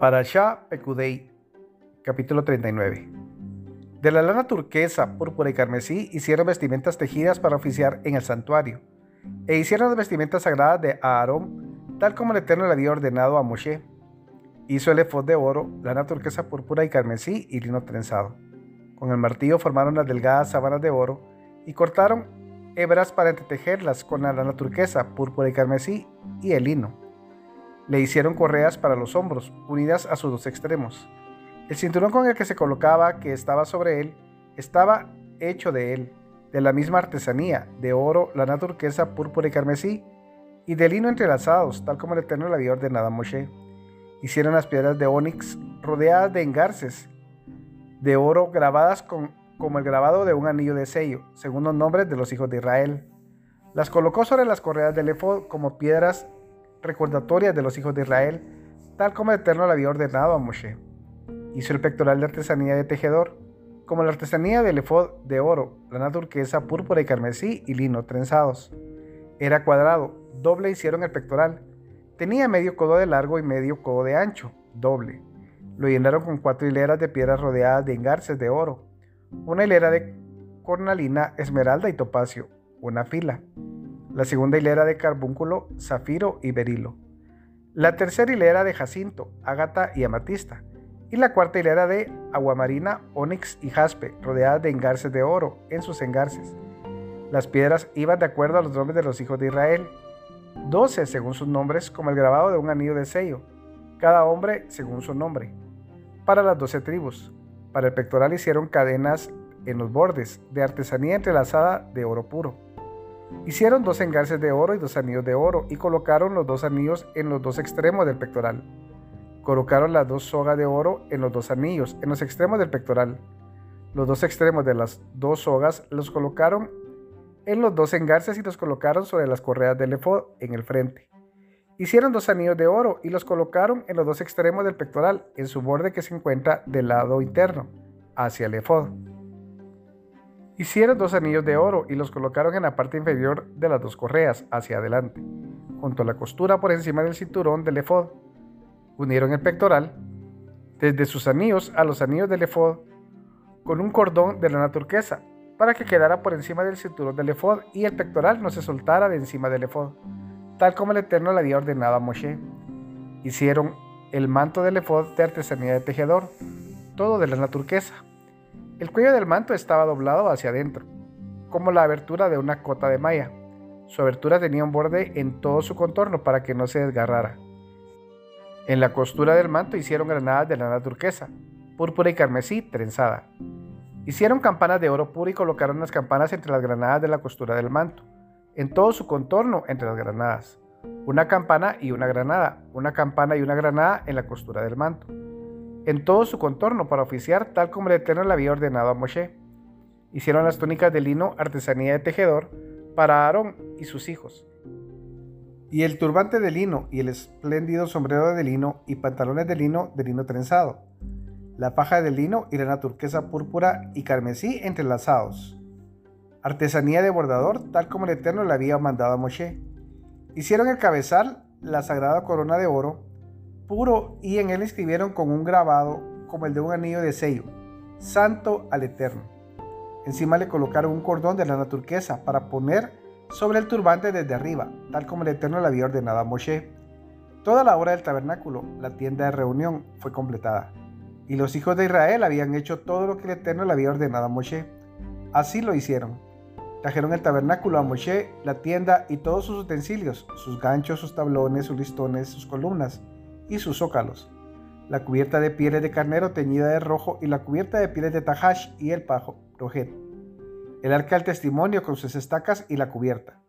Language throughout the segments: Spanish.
Parashá Pekudei, capítulo 39. De la lana turquesa, púrpura y carmesí hicieron vestimentas tejidas para oficiar en el santuario, e hicieron las vestimentas sagradas de Aarón, tal como el Eterno le había ordenado a Moshe. Hizo el efod de oro, lana turquesa, púrpura y carmesí y lino trenzado. Con el martillo formaron las delgadas sábanas de oro y cortaron hebras para entretejerlas con la lana turquesa, púrpura y carmesí y el lino le hicieron correas para los hombros, unidas a sus dos extremos. El cinturón con el que se colocaba, que estaba sobre él, estaba hecho de él, de la misma artesanía, de oro, lana turquesa, púrpura y carmesí, y de lino entrelazados, tal como el Eterno le había ordenado Moshe. Hicieron las piedras de ónix rodeadas de engarces, de oro grabadas con, como el grabado de un anillo de sello, según los nombres de los hijos de Israel. Las colocó sobre las correas del efod como piedras recordatorias de los hijos de Israel, tal como el Eterno le había ordenado a Moshe. Hizo el pectoral de artesanía de tejedor, como la artesanía del efod de oro, lana turquesa, púrpura y carmesí y lino trenzados. Era cuadrado, doble hicieron el pectoral. Tenía medio codo de largo y medio codo de ancho, doble. Lo llenaron con cuatro hileras de piedras rodeadas de engarces de oro, una hilera de cornalina, esmeralda y topacio, una fila la segunda hilera de carbúnculo, zafiro y berilo, la tercera hilera de jacinto, ágata y amatista, y la cuarta hilera de aguamarina, ónix y jaspe, rodeadas de engarces de oro en sus engarces. Las piedras iban de acuerdo a los nombres de los hijos de Israel, doce según sus nombres, como el grabado de un anillo de sello, cada hombre según su nombre. Para las doce tribus, para el pectoral hicieron cadenas en los bordes, de artesanía entrelazada de oro puro. Hicieron dos engarces de oro y dos anillos de oro y colocaron los dos anillos en los dos extremos del pectoral. Colocaron las dos sogas de oro en los dos anillos, en los extremos del pectoral. Los dos extremos de las dos sogas los colocaron en los dos engarces y los colocaron sobre las correas del efod en el frente. Hicieron dos anillos de oro y los colocaron en los dos extremos del pectoral, en su borde que se encuentra del lado interno, hacia el efod. Hicieron dos anillos de oro y los colocaron en la parte inferior de las dos correas, hacia adelante, junto a la costura por encima del cinturón del efod. Unieron el pectoral, desde sus anillos a los anillos del efod, con un cordón de lana turquesa, para que quedara por encima del cinturón del efod y el pectoral no se soltara de encima del efod, tal como el Eterno le había ordenado a Moshe. Hicieron el manto del efod de artesanía de tejedor, todo de lana turquesa. El cuello del manto estaba doblado hacia adentro, como la abertura de una cota de malla. Su abertura tenía un borde en todo su contorno para que no se desgarrara. En la costura del manto hicieron granadas de lana turquesa, púrpura y carmesí trenzada. Hicieron campanas de oro puro y colocaron las campanas entre las granadas de la costura del manto, en todo su contorno entre las granadas. Una campana y una granada, una campana y una granada en la costura del manto en todo su contorno para oficiar tal como el Eterno le había ordenado a Moshe. Hicieron las túnicas de lino, artesanía de tejedor, para Aarón y sus hijos. Y el turbante de lino y el espléndido sombrero de lino y pantalones de lino de lino trenzado. La paja de lino y la turquesa púrpura y carmesí entrelazados. Artesanía de bordador tal como el Eterno le había mandado a Moshe. Hicieron el cabezal, la sagrada corona de oro, puro y en él escribieron con un grabado como el de un anillo de sello, Santo al Eterno. Encima le colocaron un cordón de lana turquesa para poner sobre el turbante desde arriba, tal como el Eterno le había ordenado a Moshe. Toda la obra del tabernáculo, la tienda de reunión, fue completada. Y los hijos de Israel habían hecho todo lo que el Eterno le había ordenado a Moshe. Así lo hicieron. Trajeron el tabernáculo a Moshe, la tienda y todos sus utensilios, sus ganchos, sus tablones, sus listones, sus columnas, y sus zócalos, la cubierta de pieles de carnero teñida de rojo y la cubierta de pieles de tajash y el pajo rojet, el arca del testimonio con sus estacas y la cubierta,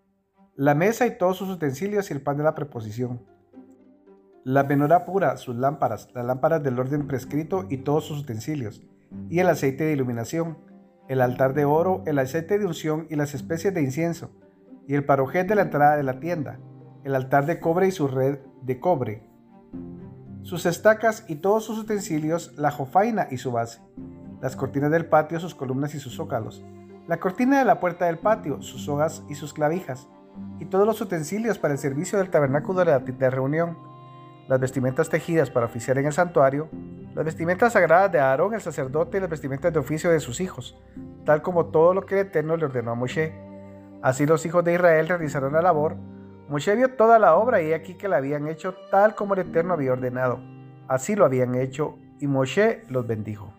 la mesa y todos sus utensilios y el pan de la preposición, la menorá pura, sus lámparas, las lámparas del orden prescrito y todos sus utensilios, y el aceite de iluminación, el altar de oro, el aceite de unción y las especies de incienso, y el parojet de la entrada de la tienda, el altar de cobre y su red de cobre, sus estacas y todos sus utensilios, la jofaina y su base, las cortinas del patio, sus columnas y sus zócalos, la cortina de la puerta del patio, sus sogas y sus clavijas, y todos los utensilios para el servicio del tabernáculo de la reunión, las vestimentas tejidas para oficiar en el santuario, las vestimentas sagradas de Aarón el sacerdote y las vestimentas de oficio de sus hijos, tal como todo lo que el Eterno le ordenó a Moshe. Así los hijos de Israel realizaron la labor. Moshe vio toda la obra y aquí que la habían hecho tal como el Eterno había ordenado. Así lo habían hecho y Moshe los bendijo.